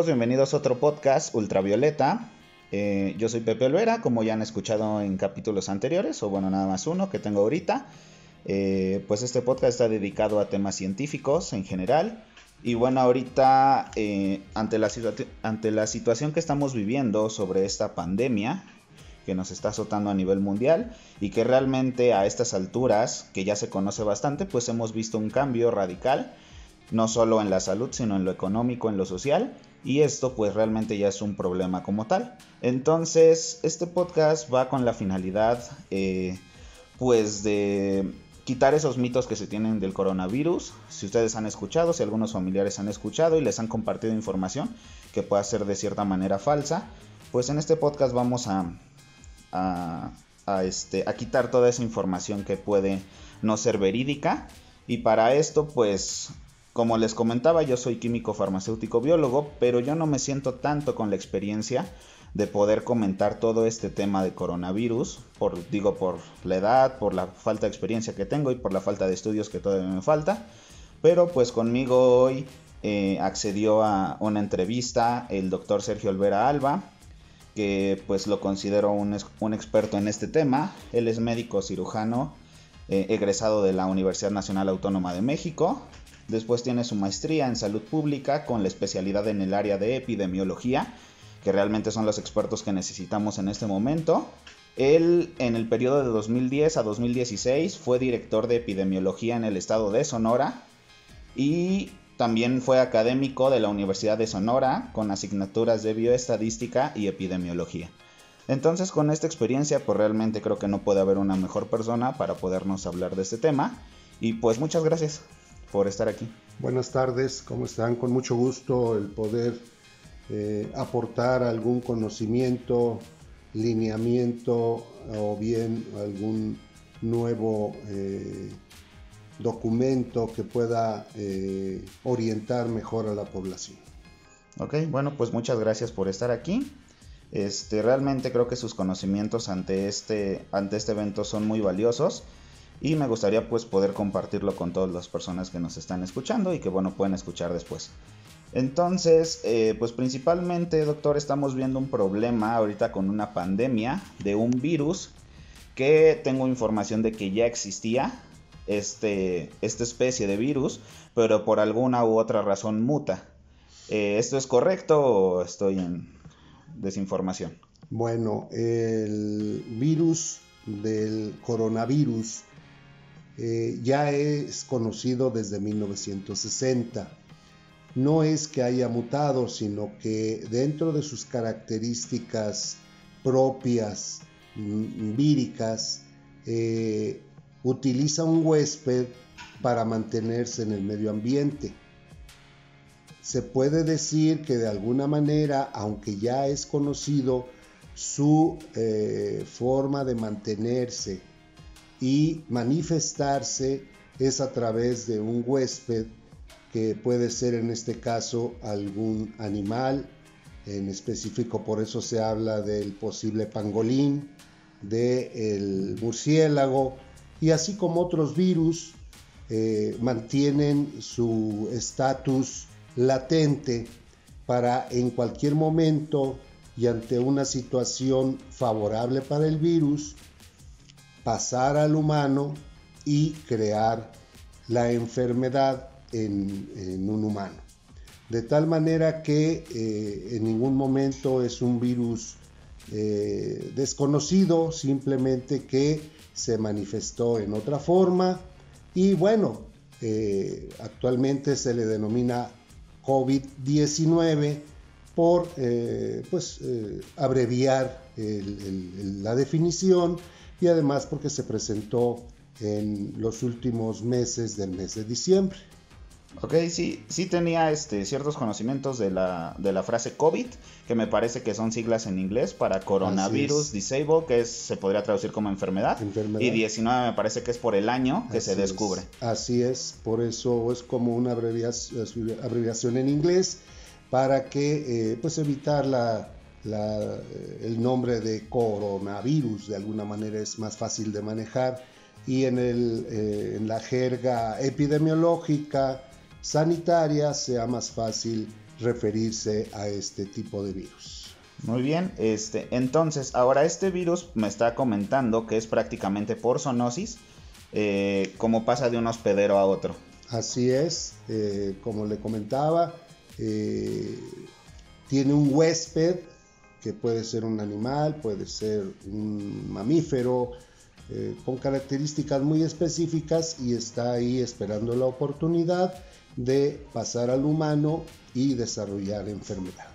Amigos, bienvenidos a otro podcast Ultravioleta. Eh, yo soy Pepe Olvera, como ya han escuchado en capítulos anteriores, o bueno, nada más uno que tengo ahorita. Eh, pues este podcast está dedicado a temas científicos en general. Y bueno, ahorita eh, ante, la ante la situación que estamos viviendo sobre esta pandemia que nos está azotando a nivel mundial y que realmente a estas alturas, que ya se conoce bastante, pues hemos visto un cambio radical no solo en la salud, sino en lo económico, en lo social, y esto pues realmente ya es un problema como tal. Entonces, este podcast va con la finalidad eh, pues de quitar esos mitos que se tienen del coronavirus. Si ustedes han escuchado, si algunos familiares han escuchado y les han compartido información que pueda ser de cierta manera falsa, pues en este podcast vamos a, a, a, este, a quitar toda esa información que puede no ser verídica. Y para esto, pues como les comentaba, yo soy químico farmacéutico biólogo, pero yo no me siento tanto con la experiencia de poder comentar todo este tema de coronavirus, por, digo por la edad, por la falta de experiencia que tengo y por la falta de estudios que todavía me falta. Pero pues conmigo hoy eh, accedió a una entrevista el doctor Sergio Olvera Alba, que pues lo considero un, experto en este tema. Él es médico cirujano eh, egresado de la Universidad Nacional Autónoma de México, Después tiene su maestría en salud pública con la especialidad en el área de epidemiología, que realmente son los expertos que necesitamos en este momento. Él en el periodo de 2010 a 2016 fue director de epidemiología en el estado de Sonora y también fue académico de la Universidad de Sonora con asignaturas de bioestadística y epidemiología. Entonces con esta experiencia pues realmente creo que no puede haber una mejor persona para podernos hablar de este tema y pues muchas gracias por estar aquí. Buenas tardes, ¿cómo están? Con mucho gusto el poder eh, aportar algún conocimiento, lineamiento o bien algún nuevo eh, documento que pueda eh, orientar mejor a la población. Ok, bueno, pues muchas gracias por estar aquí. Este, realmente creo que sus conocimientos ante este, ante este evento son muy valiosos y me gustaría pues poder compartirlo con todas las personas que nos están escuchando y que bueno pueden escuchar después. Entonces, eh, pues principalmente, doctor, estamos viendo un problema ahorita con una pandemia de un virus que tengo información de que ya existía este, esta especie de virus, pero por alguna u otra razón muta. Eh, ¿Esto es correcto o estoy en desinformación? Bueno, el virus del coronavirus eh, ya es conocido desde 1960. No es que haya mutado, sino que dentro de sus características propias, mm, víricas, eh, utiliza un huésped para mantenerse en el medio ambiente. Se puede decir que de alguna manera, aunque ya es conocido su eh, forma de mantenerse y manifestarse es a través de un huésped que puede ser en este caso algún animal, en específico por eso se habla del posible pangolín, del murciélago y así como otros virus eh, mantienen su estatus latente para en cualquier momento y ante una situación favorable para el virus pasar al humano y crear la enfermedad en, un humano. De tal manera que eh, en ningún momento es un virus eh, desconocido, simplemente que se manifestó en otra forma y bueno, eh, actualmente se le denomina COVID-19 por pues, abreviar la definición y además porque se presentó en los últimos meses del mes de diciembre. Ok, sí, sí tenía este, ciertos conocimientos de la, de la frase COVID, que me parece que son siglas en inglés para coronavirus disable, que se podría traducir como enfermedad, Y 19 me parece que es por el año que se descubre. Así es, por eso es como una abreviación, en inglés para que eh, pues evitar la, eh, el nombre de coronavirus de alguna manera es más fácil de manejar y en, el, eh, en la jerga epidemiológica sanitaria sea más fácil referirse a este tipo de virus. Muy bien, este, entonces ahora este virus me está comentando que es prácticamente por zoonosis, eh, como pasa de un hospedero a otro. Así es, eh, como le comentaba, tiene un huésped que puede ser un animal, puede ser un mamífero, con características muy específicas y está ahí esperando la oportunidad de pasar al humano y desarrollar enfermedad.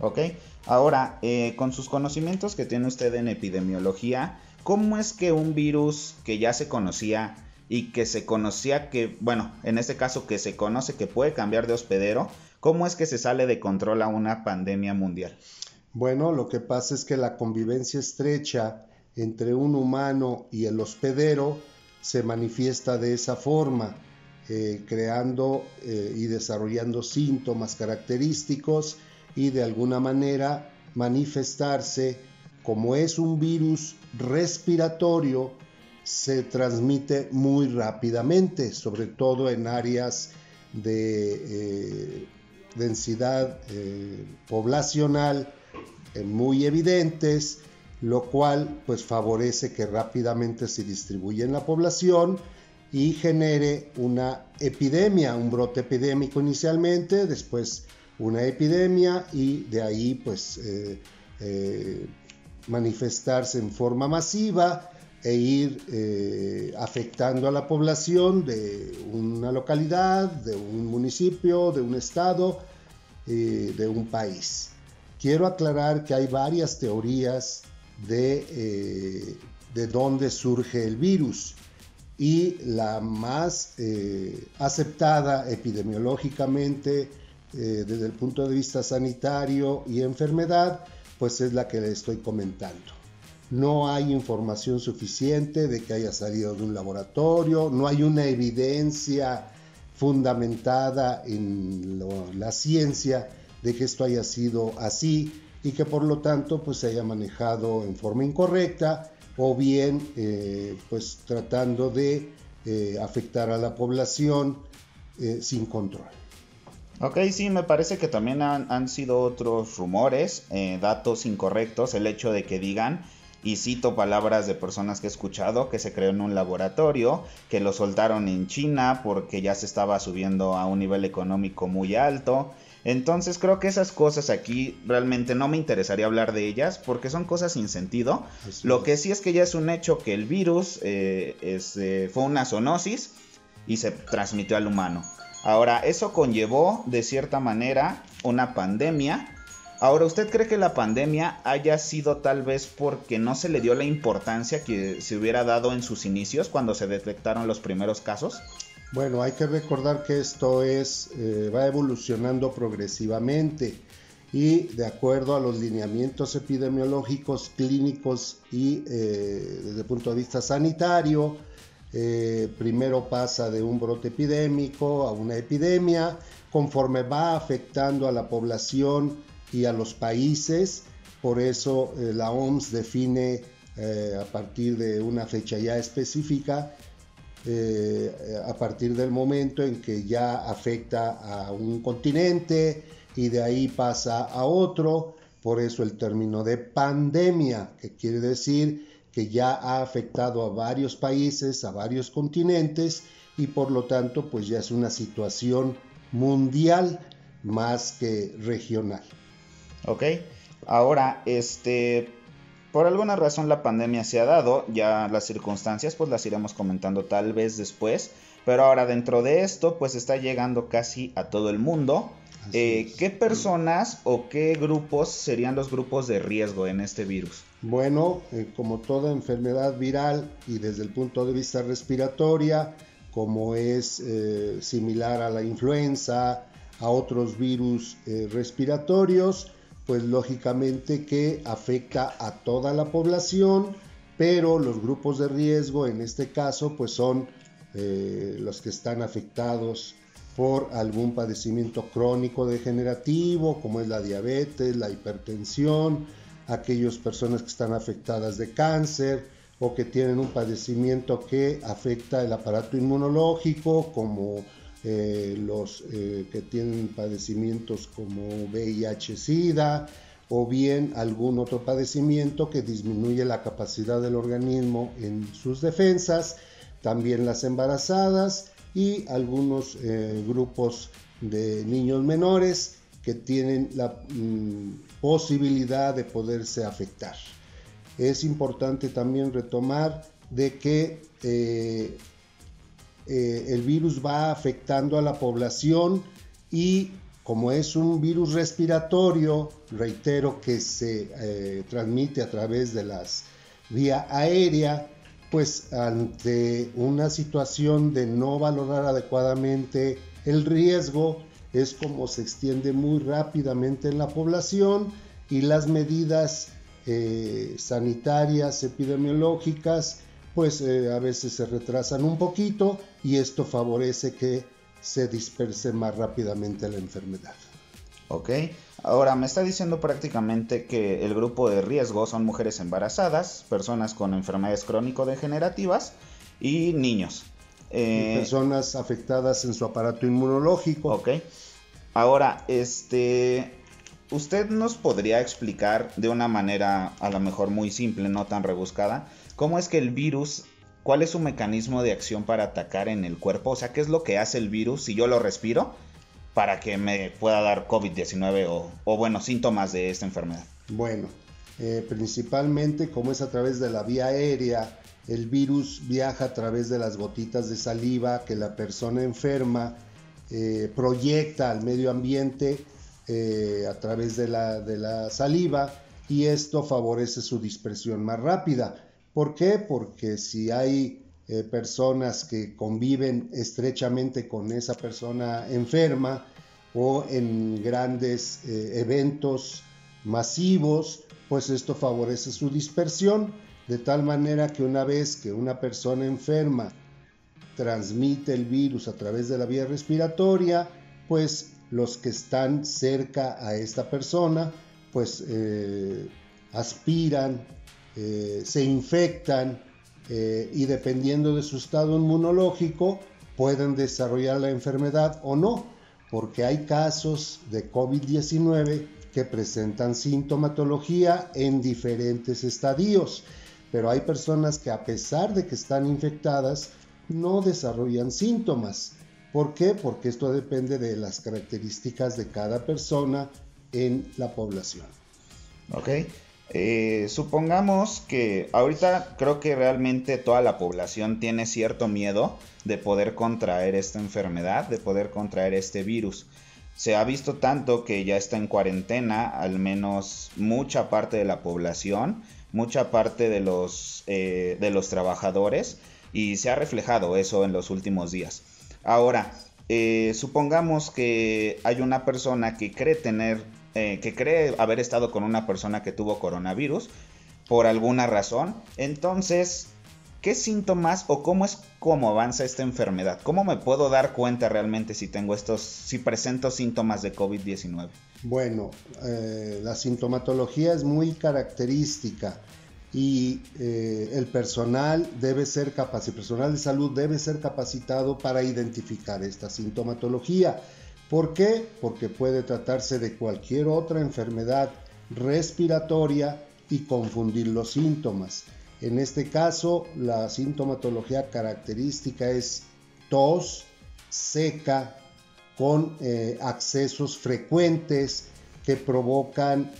Ok, ahora eh, con sus conocimientos que tiene usted en epidemiología, ¿cómo es que un virus que ya se conocía y que se conocía que, bueno, en este caso que se conoce que puede cambiar de hospedero, ¿cómo es que se sale de control a una pandemia mundial? Bueno, lo que pasa es que la convivencia estrecha entre un humano y el hospedero se manifiesta de esa forma eh, creando eh, y desarrollando síntomas característicos y de alguna manera manifestarse. Como es un virus respiratorio se transmite muy rápidamente, sobre todo en áreas de eh, densidad poblacional muy evidentes, lo cual pues favorece que rápidamente se distribuya en la población y genere una epidemia, un brote epidémico inicialmente, después una epidemia y de ahí pues eh, eh, manifestarse en forma masiva e ir eh, afectando a la población de una localidad, de un municipio, de un estado, de un país. Quiero aclarar que hay varias teorías de, de dónde surge el virus y la más eh, aceptada epidemiológicamente eh, desde el punto de vista sanitario y enfermedad, pues es la que le estoy comentando. No hay información suficiente de que haya salido de un laboratorio, no hay una evidencia fundamentada en la ciencia de que esto haya sido así y que por lo tanto pues se haya manejado en forma incorrecta o bien eh, pues tratando de eh, afectar a la población eh, sin control. Ok, sí, me parece que también han, sido otros rumores, datos incorrectos, el hecho de que digan, y cito palabras de personas que he escuchado, que se creó en un laboratorio, que lo soltaron en China porque ya se estaba subiendo a un nivel económico muy alto, entonces creo que esas cosas aquí realmente no me interesaría hablar de ellas porque son cosas sin sentido. Lo que sí es que ya es un hecho que el virus eh, eh, fue una zoonosis y se transmitió al humano. Ahora, eso conllevó de cierta manera una pandemia. Ahora, ¿usted cree que la pandemia haya sido tal vez porque no se le dio la importancia que se hubiera dado en sus inicios cuando se detectaron los primeros casos? Bueno, hay que recordar que esto es, eh, va evolucionando progresivamente y de acuerdo a los lineamientos epidemiológicos, clínicos y eh, desde el punto de vista sanitario, eh, primero pasa de un brote epidémico a una epidemia, conforme va afectando a la población y a los países, por eso la OMS define a partir de una fecha ya específica eh, a partir del momento en que ya afecta a un continente y de ahí pasa a otro. Por eso el término de pandemia, que quiere decir que ya ha afectado a varios países, a varios continentes y por lo tanto pues ya es una situación mundial más que regional. Ok, ahora este por alguna razón la pandemia se ha dado, ya las circunstancias pues las iremos comentando tal vez después, pero ahora dentro de esto pues está llegando casi a todo el mundo. Eh, ¿Qué personas o qué grupos serían los grupos de riesgo en este virus? Bueno, eh, como toda enfermedad viral y desde el punto de vista respiratoria, como es eh, similar a la influenza, a otros virus respiratorios, pues lógicamente que afecta a toda la población, pero los grupos de riesgo en este caso pues son eh, los que están afectados por algún padecimiento crónico degenerativo como es la diabetes, la hipertensión, aquellas personas que están afectadas de cáncer o que tienen un padecimiento que afecta el aparato inmunológico como eh, los eh, que tienen padecimientos como VIH-Sida o bien algún otro padecimiento que disminuye la capacidad del organismo en sus defensas, también las embarazadas y algunos eh, grupos de niños menores que tienen la mm, posibilidad de poderse afectar. Es importante también retomar de que el virus va afectando a la población y como es un virus respiratorio, reitero que se eh, transmite a través de las vía aérea, pues ante una situación de no valorar adecuadamente el riesgo, es como se extiende muy rápidamente en la población y las medidas eh, sanitarias, epidemiológicas, pues a veces se retrasan un poquito y esto favorece que se disperse más rápidamente la enfermedad. Ok, ahora me está diciendo prácticamente que el grupo de riesgo son mujeres embarazadas, personas con enfermedades crónico-degenerativas y niños. Eh, personas afectadas en su aparato inmunológico. Ok, ahora, este, ¿usted nos podría explicar de una manera a lo mejor muy simple, no tan rebuscada, cómo es que el virus cuál es su mecanismo de acción para atacar en el cuerpo, o sea, qué es lo que hace el virus si yo lo respiro para que me pueda dar COVID-19 o, bueno, síntomas de esta enfermedad. Bueno, eh, principalmente como es a través de la vía aérea, el virus viaja a través de las gotitas de saliva que la persona enferma eh, proyecta al medio ambiente eh, a través de la, de la saliva y esto favorece su dispersión más rápida. ¿Por qué? Porque si hay eh, personas que conviven estrechamente con esa persona enferma o en grandes eh, eventos masivos, pues esto favorece su dispersión, de tal manera que una vez que una persona enferma transmite el virus a través de la vía respiratoria, pues los que están cerca a esta persona, pues eh, aspiran eh, se infectan eh, y dependiendo de su estado inmunológico pueden desarrollar la enfermedad o no, porque hay casos de COVID-19 que presentan sintomatología en diferentes estadios, pero hay personas que a pesar de que están infectadas no desarrollan síntomas. ¿Por qué? Porque esto depende de las características de cada persona en la población. Ok. Eh, supongamos que ahorita creo que realmente toda la población tiene cierto miedo de poder contraer esta enfermedad, de poder contraer este virus. Se ha visto tanto que ya está en cuarentena, al menos mucha parte de la población, mucha parte de los, eh, de los trabajadores, y se ha reflejado eso en los últimos días. Ahora, eh, supongamos que hay una persona que cree tener eh, que cree haber estado con una persona que tuvo coronavirus por alguna razón. Entonces, ¿qué síntomas o cómo es cómo avanza esta enfermedad? ¿Cómo me puedo dar cuenta realmente si tengo estos, si presento síntomas de COVID-19? Bueno, eh, la sintomatología es muy característica y eh, el personal debe ser capacitado, el personal de salud debe ser capacitado para identificar esta sintomatología. ¿Por qué? Porque puede tratarse de cualquier otra enfermedad respiratoria y confundir los síntomas. En este caso, la sintomatología característica es tos seca con eh, accesos frecuentes que provocan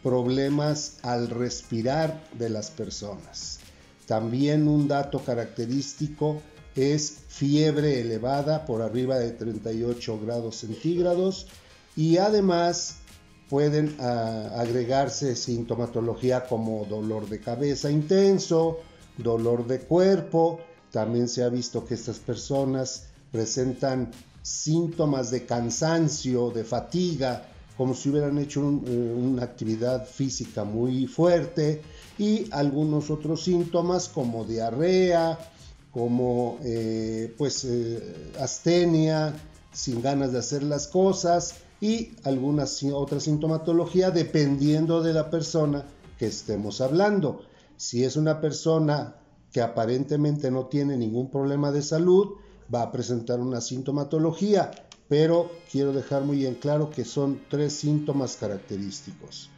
problemas al respirar de las personas. También un dato característico es fiebre elevada por arriba de 38 grados centígrados y además pueden ah, agregarse sintomatología como dolor de cabeza intenso, dolor de cuerpo, también se ha visto que estas personas presentan síntomas de cansancio, de fatiga, como si hubieran hecho eh, una actividad física muy fuerte y algunos otros síntomas como diarrea, como eh, pues eh, astenia, sin ganas de hacer las cosas y alguna otra sintomatología dependiendo de la persona que estemos hablando. Si es una persona que aparentemente no tiene ningún problema de salud, va a presentar una sintomatología, pero quiero dejar muy en claro que son tres síntomas característicos.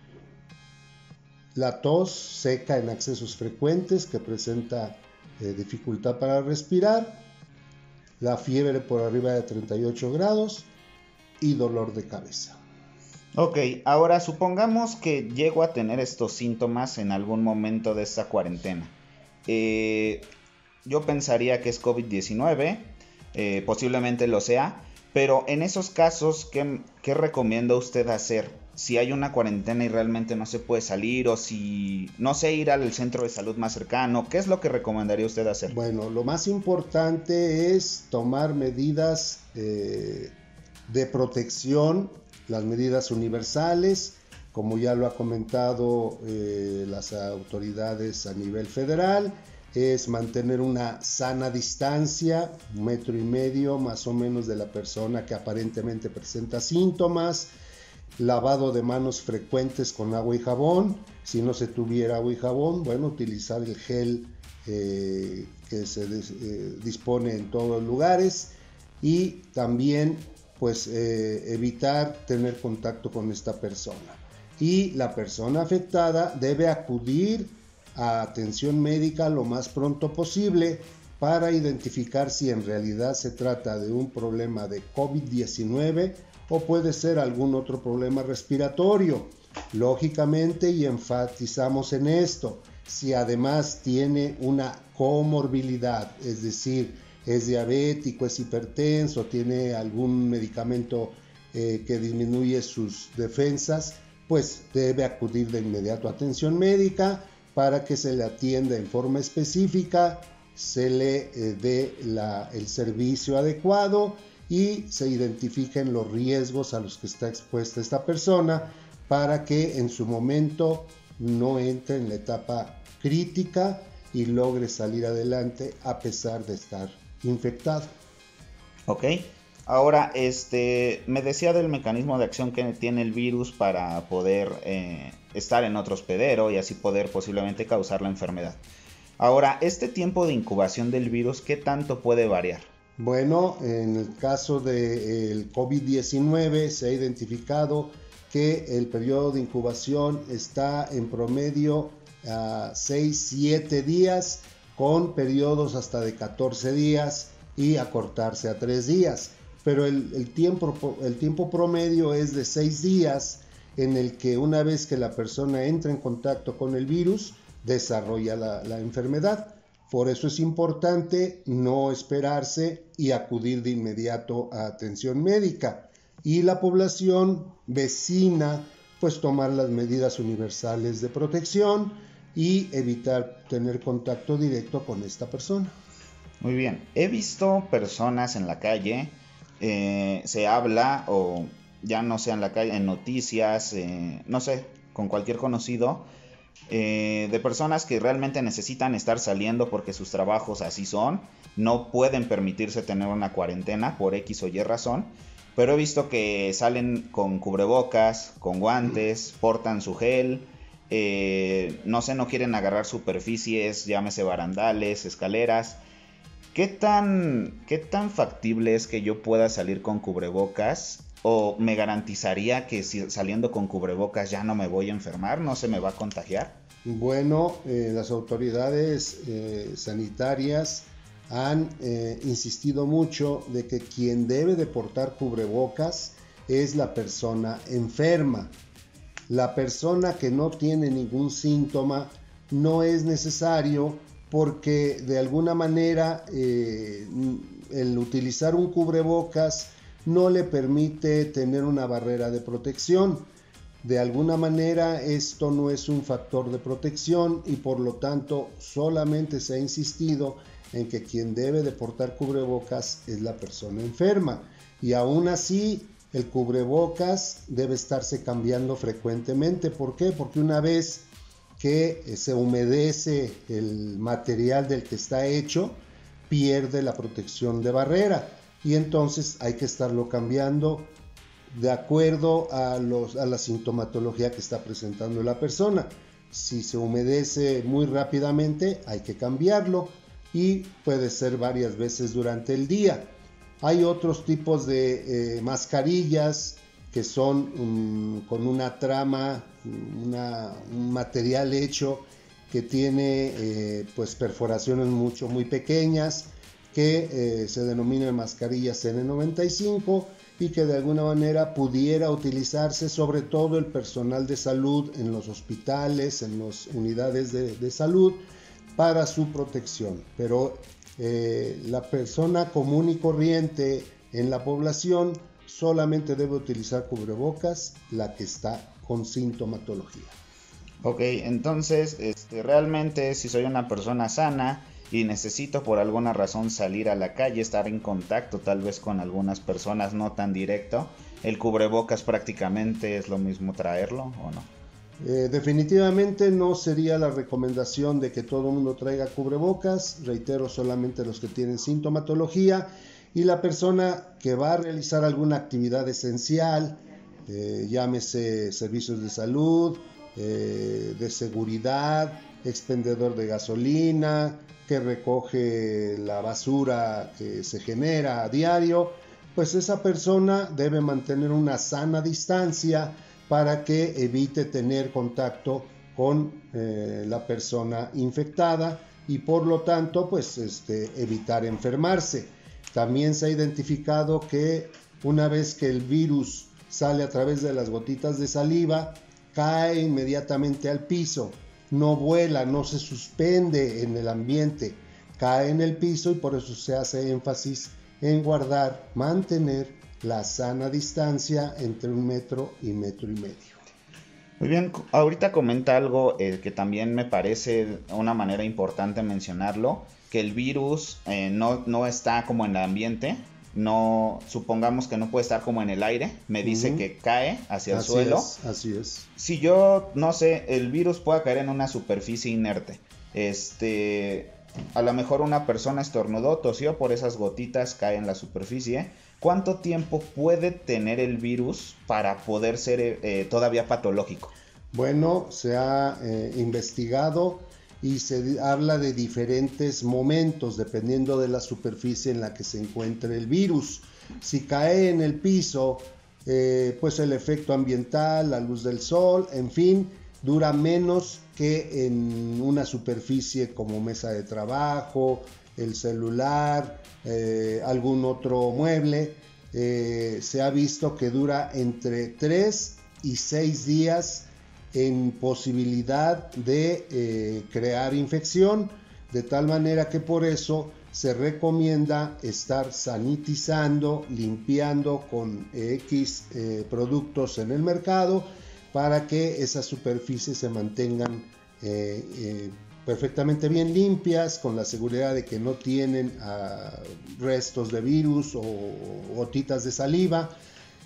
La tos seca en accesos frecuentes que presenta dificultad para respirar, la fiebre por arriba de 38 grados y dolor de cabeza. Ok, ahora supongamos que llego a tener estos síntomas en algún momento de esta cuarentena. Eh, yo pensaría que es COVID-19, eh, posiblemente lo sea, pero en esos casos, ¿qué, ¿qué, recomienda usted hacer? Si hay una cuarentena y realmente no se puede salir o si no sé ir al centro de salud más cercano, ¿qué es lo que recomendaría usted hacer? Bueno, lo más importante es tomar medidas eh, de protección, las medidas universales, como ya lo ha comentado eh, las autoridades a nivel federal, es mantener una sana distancia, un metro y medio más o menos de la persona que aparentemente presenta síntomas, lavado de manos frecuentes con agua y jabón, si no se tuviera agua y jabón, bueno, utilizar el gel eh, que se eh, dispone en todos los lugares y también pues eh, evitar tener contacto con esta persona. Y la persona afectada debe acudir a atención médica lo más pronto posible para identificar si en realidad se trata de un problema de COVID-19 o puede ser algún otro problema respiratorio. Lógicamente, y enfatizamos en esto, si además tiene una comorbilidad, es decir, es diabético, es hipertenso, tiene algún medicamento eh, que disminuye sus defensas, pues debe acudir de inmediato a atención médica para que se le atienda en forma específica, se le eh, dé el servicio adecuado y se identifiquen los riesgos a los que está expuesta esta persona para que en su momento no entre en la etapa crítica y logre salir adelante a pesar de estar infectado. Ok. Ahora, este, me decía del mecanismo de acción que tiene el virus para poder eh, estar en otro hospedero y así poder posiblemente causar la enfermedad. Ahora, este tiempo de incubación del virus, ¿qué tanto puede variar? Bueno, en el caso del COVID-19 se ha identificado que el periodo de incubación está en promedio a 6-7 días con periodos hasta de 14 días y acortarse a 3 días. Pero el, tiempo, promedio es de 6 días en el que una vez que la persona entra en contacto con el virus, desarrolla la, la enfermedad. Por eso es importante no esperarse y acudir de inmediato a atención médica. Y la población vecina, pues tomar las medidas universales de protección, y evitar tener contacto directo con esta persona. Muy bien, he visto personas en la calle, eh, se habla o ya no sea en la calle, en noticias, eh, no sé, con cualquier conocido, eh, de personas que realmente necesitan estar saliendo porque sus trabajos así son, no pueden permitirse tener una cuarentena por X o Y razón, pero he visto que salen con cubrebocas, con guantes, portan su gel, eh, no sé, no quieren agarrar superficies, llámese barandales, escaleras. ¿Qué tan, ¿Qué tan factible es que yo pueda salir con cubrebocas? ¿O me garantizaría que si saliendo con cubrebocas ya no me voy a enfermar, no se me va a contagiar? Bueno, eh, las autoridades eh, sanitarias han insistido mucho de que quien debe de portar cubrebocas es la persona enferma la persona que no tiene ningún síntoma no es necesario porque de alguna manera eh, el utilizar un cubrebocas no le permite tener una barrera de protección. De alguna manera esto no es un factor de protección y por lo tanto solamente se ha insistido en que quien debe de portar cubrebocas es la persona enferma. Y aún así el cubrebocas debe estarse cambiando frecuentemente. ¿Por qué? Porque una vez que eh, se humedece el material del que está hecho, pierde la protección de barrera y entonces hay que estarlo cambiando de acuerdo a, los, a la sintomatología que está presentando la persona. Si se humedece muy rápidamente, hay que cambiarlo. y puede ser varias veces durante el día. Hay otros tipos de eh, mascarillas que son con una trama, un material hecho que tiene eh, pues perforaciones mucho muy pequeñas que eh, se denominan mascarillas N95 y que de alguna manera pudiera utilizarse sobre todo el personal de salud en los hospitales, en las unidades de, salud para su protección. Pero eh, la persona común y corriente en la población solamente debe utilizar cubrebocas la que está con sintomatología. Ok, entonces, este, realmente si soy una persona sana y necesito por alguna razón salir a la calle, estar en contacto tal vez con algunas personas, no tan directo, el cubrebocas prácticamente es lo mismo traerlo o no? Eh, definitivamente no sería la recomendación de que todo el mundo traiga cubrebocas, reitero solamente los que tienen sintomatología y la persona que va a realizar alguna actividad esencial, eh, llámese servicios de salud, eh, de seguridad, expendedor de gasolina, que recoge la basura que se genera a diario, pues esa persona debe mantener una sana distancia para que evite tener contacto con eh, la persona infectada y por lo tanto pues este, evitar enfermarse. También se ha identificado que una vez que el virus sale a través de las gotitas de saliva, cae inmediatamente al piso, no vuela, no se suspende en el ambiente, cae en el piso y por eso se hace énfasis en guardar, mantener la sana distancia entre un metro y metro y medio. Muy bien, ahorita comenta algo eh, que también me parece una manera importante mencionarlo, que el virus eh, no, no está como en el ambiente, no supongamos que no puede estar como en el aire, me dice que cae hacia el suelo. así es. Si yo no sé, el virus puede caer en una superficie inerte. Este, a lo mejor una persona estornudó, tosió por esas gotitas, cae en la superficie. ¿Cuánto tiempo puede tener el virus para poder ser eh, todavía patológico? Bueno, se ha eh, investigado y se habla de diferentes momentos dependiendo de la superficie en la que se encuentre el virus. Si cae en el piso, eh, pues el efecto ambiental, la luz del sol, en fin, dura menos que en una superficie como mesa de trabajo, el celular, eh, algún otro mueble. Eh, se ha visto que dura entre 3 y 6 días en posibilidad de eh, crear infección, de tal manera que por eso se recomienda estar sanitizando, limpiando con X eh, productos en el mercado para que esas superficies se mantengan eh, perfectamente bien limpias, con la seguridad de que no tienen ah, restos de virus o gotitas de saliva,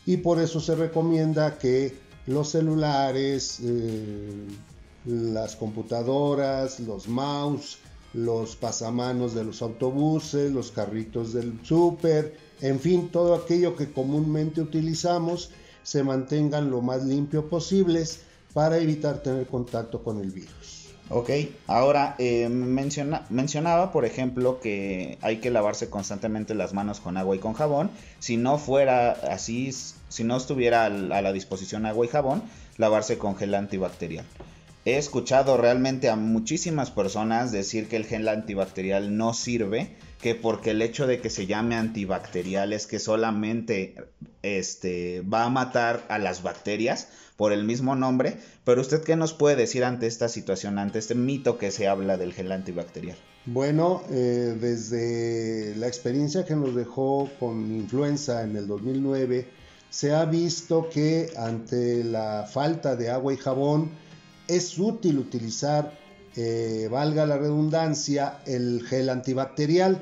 y por eso se recomienda que los celulares, eh, las computadoras, los mouse, los pasamanos de los autobuses, los carritos del súper, en fin, todo aquello que comúnmente utilizamos se mantengan lo más limpio posibles para evitar tener contacto con el virus. Ok, ahora eh, mencionaba, por ejemplo, que hay que lavarse constantemente las manos con agua y con jabón. Si no fuera así, si no estuviera a la disposición agua y jabón, lavarse con gel antibacterial. He escuchado realmente a muchísimas personas decir que el gel antibacterial no sirve, que porque el hecho de que se llame antibacterial es que solamente este, va a matar a las bacterias por el mismo nombre, pero usted qué nos puede decir ante esta situación, ante este mito que se habla del gel antibacterial? Bueno, eh, desde la experiencia que nos dejó con influenza en el 2009, se ha visto que ante la falta de agua y jabón es útil utilizar, eh, valga la redundancia, el gel antibacterial.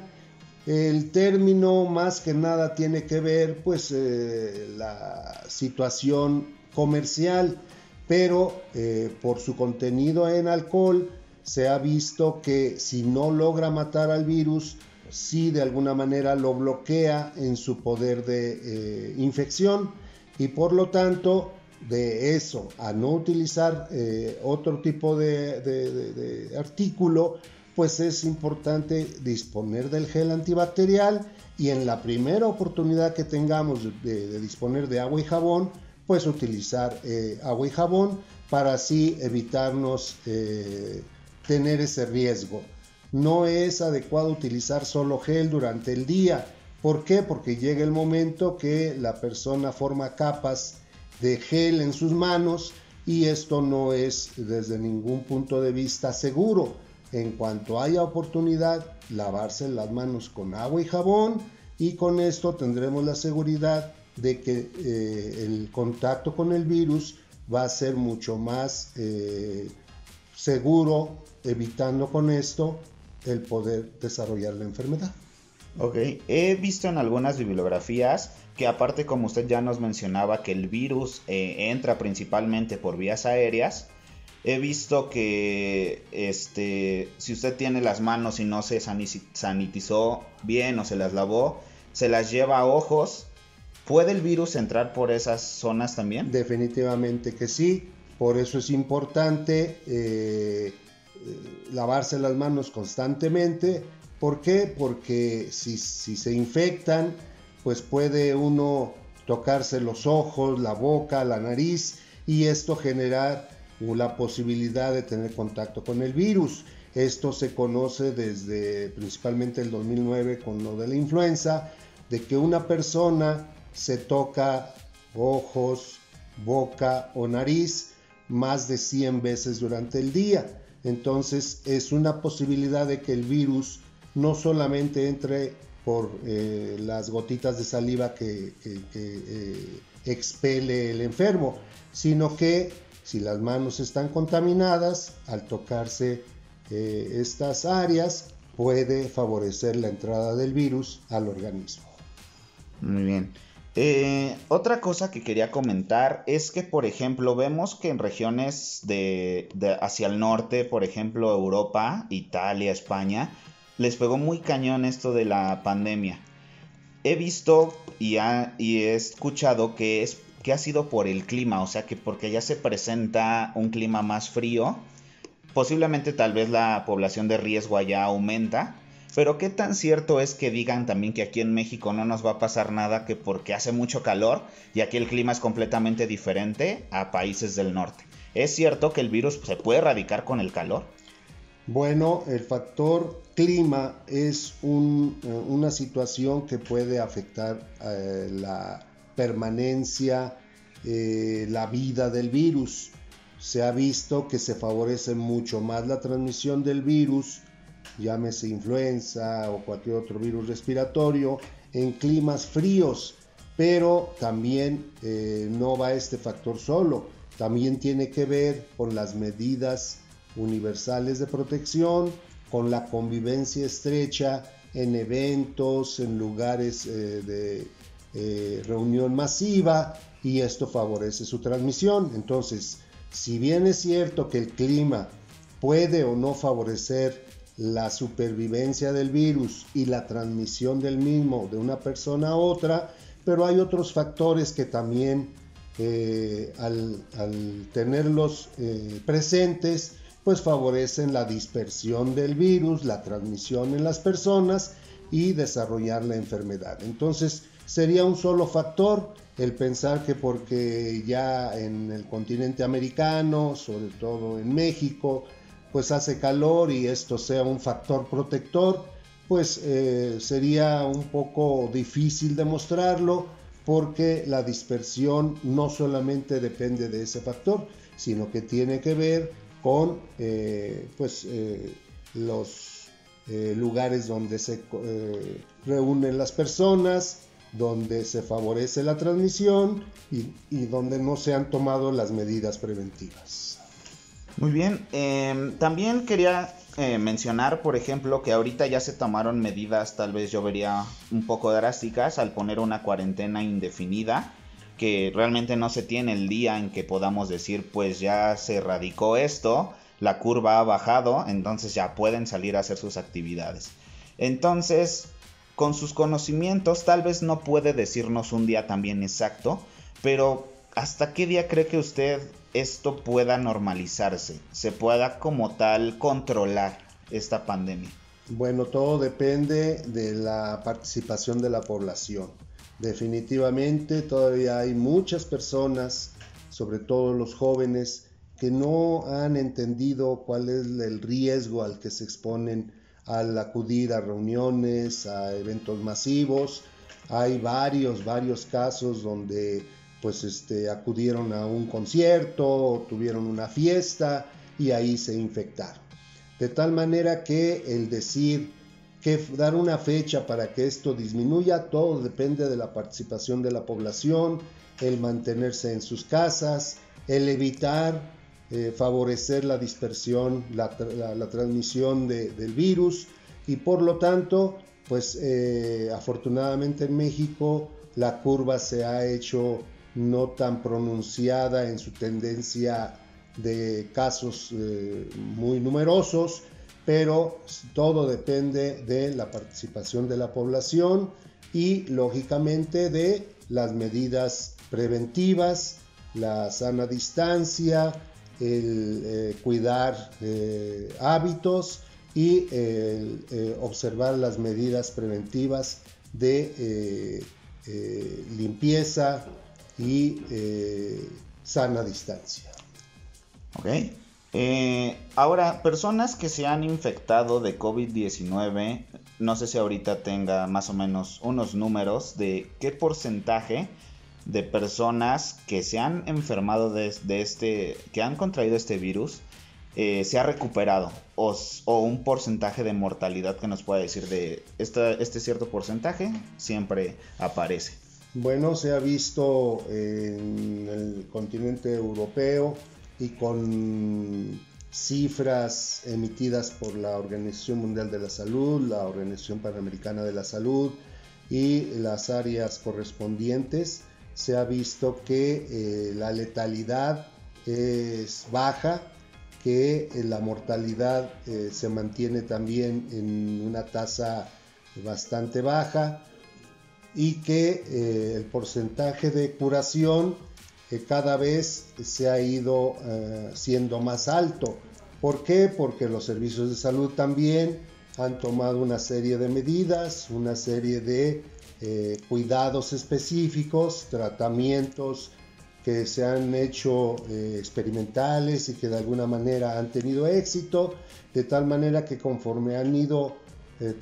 El término más que nada tiene que ver pues eh, la situación comercial, pero eh, por su contenido en alcohol se ha visto que si no logra matar al virus, sí de alguna manera lo bloquea en su poder de eh, infección. Y por lo tanto de eso a no utilizar eh, otro tipo de, artículo, pues es importante disponer del gel antibacterial y en la primera oportunidad que tengamos de, disponer de agua y jabón, pues utilizar eh, agua y jabón para así evitarnos eh, tener ese riesgo. No es adecuado utilizar solo gel durante el día. ¿Por qué? Porque llega el momento que la persona forma capas de gel en sus manos y esto no es desde ningún punto de vista seguro. En cuanto haya oportunidad, lavarse las manos con agua y jabón y con esto tendremos la seguridad de que eh, el contacto con el virus va a ser mucho más eh, seguro, evitando con esto el poder desarrollar la enfermedad. Ok, he visto en algunas bibliografías que aparte como usted ya nos mencionaba que el virus eh, entra principalmente por vías aéreas, he visto que este, si usted tiene las manos y no se sanitizó bien o se las lavó, se las lleva a ojos, ¿puede el virus entrar por esas zonas también? Definitivamente que sí, por eso es importante eh, lavarse las manos constantemente. ¿Por qué? Porque si, si se infectan, pues puede uno tocarse los ojos, la boca, la nariz y esto generar la posibilidad de tener contacto con el virus. Esto se conoce desde principalmente el 2009 con lo de la influenza, de que una persona se toca ojos, boca o nariz más de 100 veces durante el día. Entonces es una posibilidad de que el virus no solamente entre por eh, las gotitas de saliva que, eh, expele el enfermo, sino que si las manos están contaminadas, al tocarse eh, estas áreas, puede favorecer la entrada del virus al organismo. Muy bien. Otra cosa que quería comentar es que, por ejemplo, vemos que en regiones de, hacia el norte, por ejemplo, Europa, Italia, España, les pegó muy cañón esto de la pandemia. He visto y, he escuchado que, es, que ha sido por el clima, o sea que porque ya se presenta un clima más frío, posiblemente tal vez la población de riesgo allá aumenta. Pero qué tan cierto es que digan también que aquí en México no nos va a pasar nada que porque hace mucho calor y aquí el clima es completamente diferente a países del norte. ¿Es cierto que el virus se puede erradicar con el calor? Bueno, el factor clima es eh, una situación que puede afectar eh, la permanencia, eh, la vida del virus. Se ha visto que se favorece mucho más la transmisión del virus, llámese influenza o cualquier otro virus respiratorio, en climas fríos, pero también no va este factor solo, también tiene que ver con las medidas universales de protección, con la convivencia estrecha en eventos, en lugares eh, de eh, reunión masiva y esto favorece su transmisión. Entonces, si bien es cierto que el clima puede o no favorecer la supervivencia del virus y la transmisión del mismo de una persona a otra, pero hay otros factores que también eh, al, tenerlos presentes pues favorecen la dispersión del virus, la transmisión en las personas y desarrollar la enfermedad. Entonces sería un solo factor el pensar que porque ya en el continente americano, sobre todo en México, pues hace calor y esto sea un factor protector, pues eh, sería un poco difícil demostrarlo porque la dispersión no solamente depende de ese factor, sino que tiene que ver con eh, pues, eh, los lugares donde se reúnen las personas, donde se favorece la transmisión y, donde no se han tomado las medidas preventivas. Muy bien, em, también quería mencionar, por ejemplo, que ahorita ya se tomaron medidas, tal vez yo vería un poco drásticas, al poner una cuarentena indefinida que realmente no se tiene el día en que podamos decir pues ya se erradicó esto, la curva ha bajado, entonces ya pueden salir a hacer sus actividades. Entonces, con sus conocimientos tal vez no puede decirnos un día también exacto, pero ¿hasta qué día cree que usted esto pueda normalizarse? Se pueda como tal controlar. esta pandemia? Bueno, todo depende de la participación de la población. Definitivamente todavía hay muchas personas, sobre todo los jóvenes, que no han entendido cuál es el riesgo al que se exponen al acudir a reuniones, a eventos masivos. Hay varios, varios casos donde pues este, acudieron a un concierto, tuvieron una fiesta y ahí se infectaron. De tal manera que el decir que dar una fecha para que esto disminuya, todo depende de la participación de la población, el mantenerse en sus casas, el evitar eh, favorecer la dispersión, la, transmisión del virus y por lo tanto, pues eh, afortunadamente en México la curva se ha hecho no tan pronunciada en su tendencia de casos eh, muy numerosos, pero todo depende de la participación de la población y lógicamente de las medidas preventivas, la sana distancia, el eh, cuidar eh, hábitos y observar las medidas preventivas de limpieza y sana distancia. Ok. Eh, ahora, personas que se han infectado de COVID-19, no sé si ahorita tenga más o menos unos números de qué porcentaje de personas que se han enfermado de, este, que han contraído este virus, eh, se ha recuperado o, un porcentaje de mortalidad que nos pueda decir de este cierto porcentaje siempre aparece. Bueno, se ha visto en el continente europeo y con cifras emitidas por la Organización Mundial de la Salud, la Organización Panamericana de la Salud y las áreas correspondientes, se ha visto que eh, la letalidad es baja, que eh, la mortalidad eh, se mantiene también en una tasa bastante baja y que el porcentaje de curación que cada vez se ha ido eh, siendo más alto. ¿Por qué? Porque los servicios de salud también han tomado una serie de medidas, una serie de eh, cuidados específicos, tratamientos que se han hecho eh, experimentales y que de alguna manera han tenido éxito, de tal manera que conforme han ido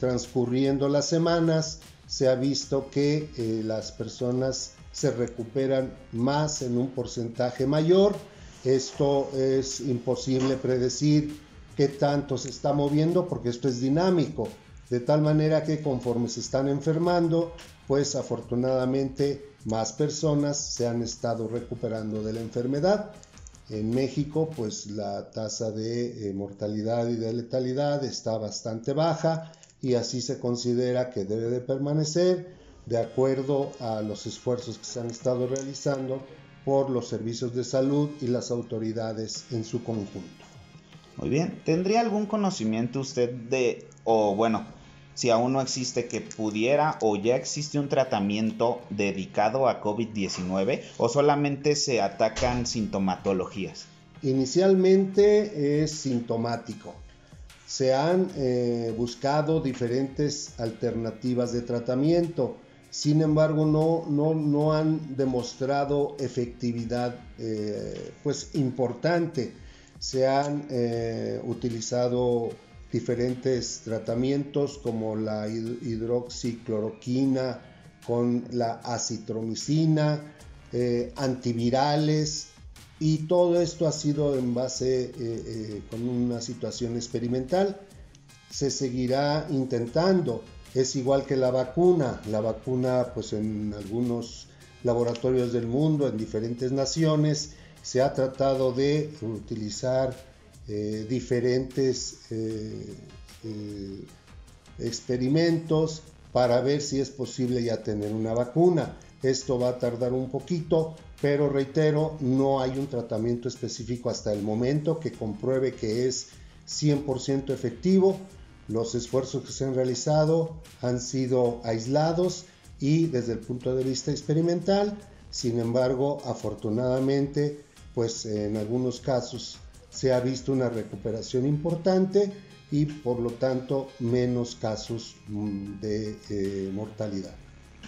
transcurriendo las semanas, se ha visto que las personas se recuperan más en un porcentaje mayor. Esto es imposible predecir qué tanto se está moviendo porque esto es dinámico, de tal manera que conforme se están enfermando, pues afortunadamente más personas se han estado recuperando de la enfermedad. En México, pues la tasa de eh, mortalidad y de letalidad está bastante baja y así se considera que debe de permanecer de acuerdo a los esfuerzos que se han estado realizando por los servicios de salud y las autoridades en su conjunto. Muy bien, ¿tendría algún conocimiento usted de, o bueno, si aún no existe, que pudiera o ya existe un tratamiento dedicado a COVID-19 o solamente se atacan sintomatologías? Inicialmente es sintomático. Se han eh, buscado diferentes alternativas de tratamiento sin embargo no, no, han demostrado efectividad eh, pues importante. Se han eh, utilizado diferentes tratamientos como la hidroxicloroquina con la acitromicina, antivirales y todo esto ha sido en base con una situación experimental. Se seguirá intentando es igual que la vacuna. La vacuna, pues en algunos laboratorios del mundo, en diferentes naciones, se ha tratado de utilizar eh, diferentes eh, eh, experimentos para ver si es posible ya tener una vacuna. Esto va a tardar un poquito, pero reitero, no hay un tratamiento específico hasta el momento que compruebe que es 100% efectivo los esfuerzos que se han realizado han sido aislados y desde el punto de vista experimental, sin embargo, afortunadamente, pues en algunos casos se ha visto una recuperación importante y por lo tanto menos casos mm, de eh, mortalidad.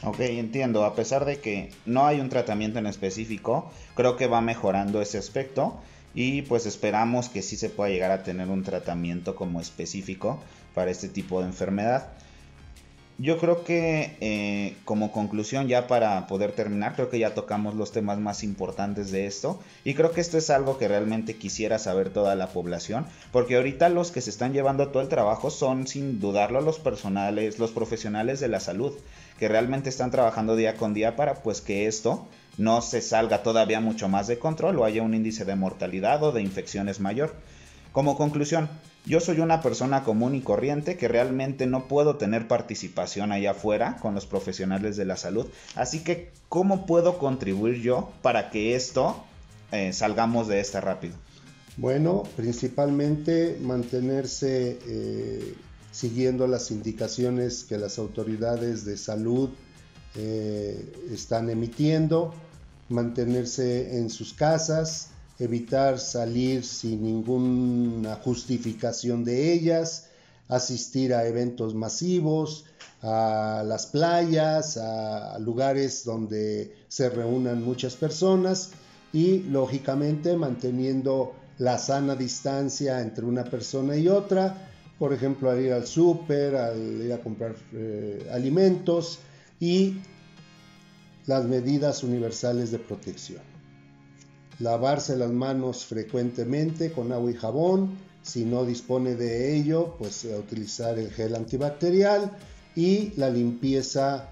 Ok, entiendo. A pesar de que no hay un tratamiento en específico, creo que va mejorando ese aspecto y pues esperamos que sí se pueda llegar a tener un tratamiento como específico para este tipo de enfermedad. Yo creo que eh, como conclusión ya para poder terminar, creo que ya tocamos los temas más importantes de esto y creo que esto es algo que realmente quisiera saber toda la población, porque ahorita los que se están llevando todo el trabajo son sin dudarlo los personales, los profesionales de la salud, que realmente están trabajando día con día para pues que esto no se salga todavía mucho más de control o haya un índice de mortalidad o de infecciones mayor. Como conclusión, yo soy una persona común y corriente que realmente no puedo tener participación allá afuera con los profesionales de la salud. Así que, ¿cómo puedo contribuir yo para que esto eh, salgamos de esta rápido? Bueno, principalmente mantenerse eh, siguiendo las indicaciones que las autoridades de salud eh, están emitiendo, mantenerse en sus casas, evitar salir sin ninguna justificación de ellas, asistir a eventos masivos, a las playas, a lugares donde se reúnan muchas personas y lógicamente manteniendo la sana distancia entre una persona y otra, por ejemplo al ir al súper, al ir a comprar eh, alimentos y las medidas universales de protección. Lavarse las manos frecuentemente con agua y jabón, si no dispone de ello, pues eh, utilizar el gel antibacterial y la limpieza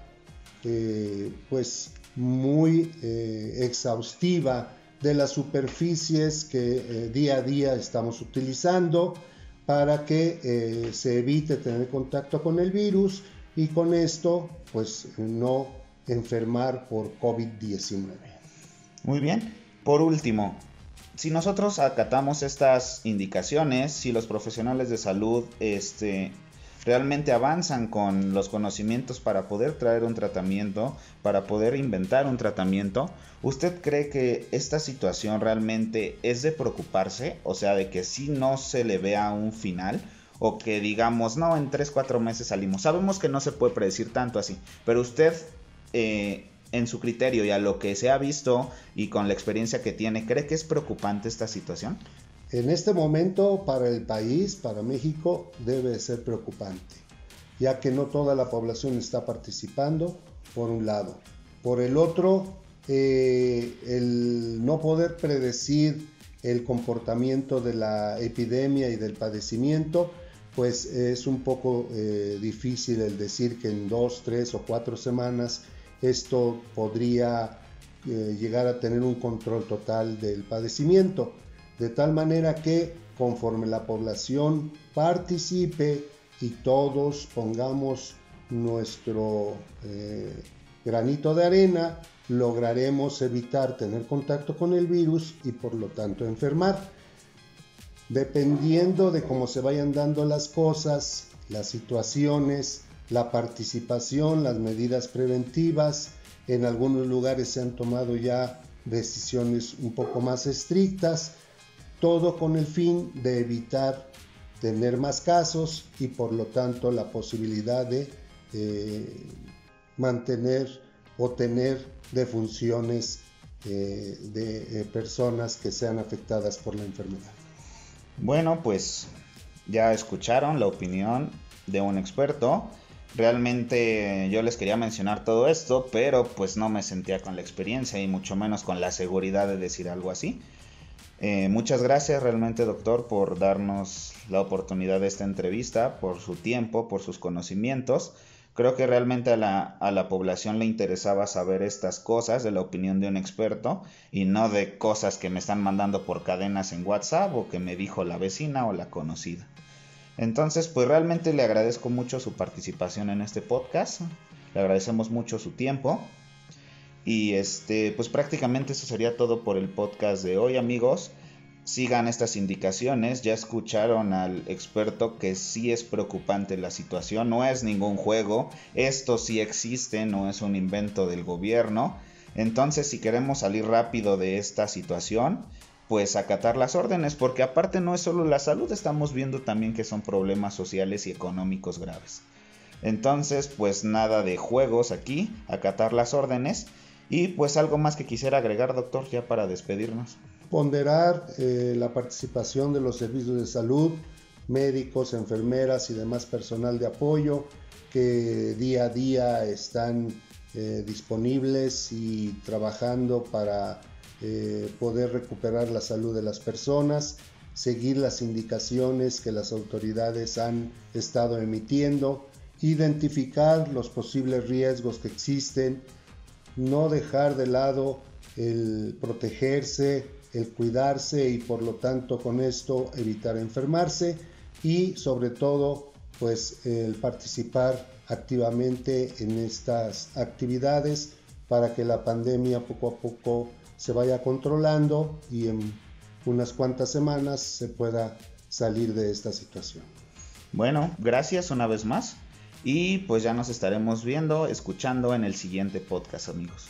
eh, pues muy exhaustiva de las superficies que día a día estamos utilizando para que se evite tener contacto con el virus y con esto pues no enfermar por COVID-19. Muy bien, por último, si nosotros acatamos estas indicaciones, si los profesionales de salud este, realmente avanzan con los conocimientos para poder traer un tratamiento, para poder inventar un tratamiento, ¿usted cree que esta situación realmente es de preocuparse? O sea, de que si no se le vea un final o que digamos, no, en 3, 4 meses salimos. Sabemos que no se puede predecir tanto así, pero usted eh, en su criterio y a lo que se ha visto y con la experiencia que tiene, ¿cree que es preocupante esta situación? En este momento para el país, para México, debe ser preocupante, ya que no toda la población está participando, por un lado. Por el otro, eh, el no poder predecir el comportamiento de la epidemia y del padecimiento, pues es un poco eh, difícil el decir que en dos, tres o cuatro semanas esto podría eh, llegar a tener un control total del padecimiento, de tal manera que conforme la población participe y todos pongamos nuestro eh, granito de arena, lograremos evitar tener contacto con el virus y por lo tanto enfermar. Dependiendo de cómo se vayan dando las cosas, las situaciones, la participación, las medidas preventivas. En algunos lugares se han tomado ya decisiones un poco más estrictas, todo con el fin de evitar tener más casos y por lo tanto la posibilidad de eh, mantener o tener defunciones eh, de eh, personas que sean afectadas por la enfermedad. Bueno, pues ya escucharon la opinión de un experto. Realmente yo les quería mencionar todo esto, pero pues no me sentía con la experiencia y mucho menos con la seguridad de decir algo así. Eh, muchas gracias realmente doctor por darnos la oportunidad de esta entrevista, por su tiempo, por sus conocimientos. Creo que realmente a la, a la población le interesaba saber estas cosas de la opinión de un experto y no de cosas que me están mandando por cadenas en WhatsApp o que me dijo la vecina o la conocida. Entonces, pues realmente le agradezco mucho su participación en este podcast. Le agradecemos mucho su tiempo. Y este, pues prácticamente eso sería todo por el podcast de hoy, amigos. Sigan estas indicaciones. Ya escucharon al experto que sí es preocupante la situación. No es ningún juego. Esto sí existe, no es un invento del gobierno. Entonces, si queremos salir rápido de esta situación, pues acatar las órdenes, porque aparte no es solo la salud, estamos viendo también que son problemas sociales y económicos graves. Entonces, pues nada de juegos aquí, acatar las órdenes. Y pues algo más que quisiera agregar, doctor, ya para despedirnos. Ponderar eh, la participación de los servicios de salud, médicos, enfermeras y demás personal de apoyo que día a día están eh, disponibles y trabajando para eh, poder recuperar la salud de las personas, seguir las indicaciones que las autoridades han estado emitiendo, identificar los posibles riesgos que existen, no dejar de lado el protegerse, el cuidarse y por lo tanto con esto evitar enfermarse y sobre todo pues el participar activamente en estas actividades para que la pandemia poco a poco se vaya controlando y en unas cuantas semanas se pueda salir de esta situación. Bueno, gracias una vez más y pues ya nos estaremos viendo, escuchando en el siguiente podcast amigos.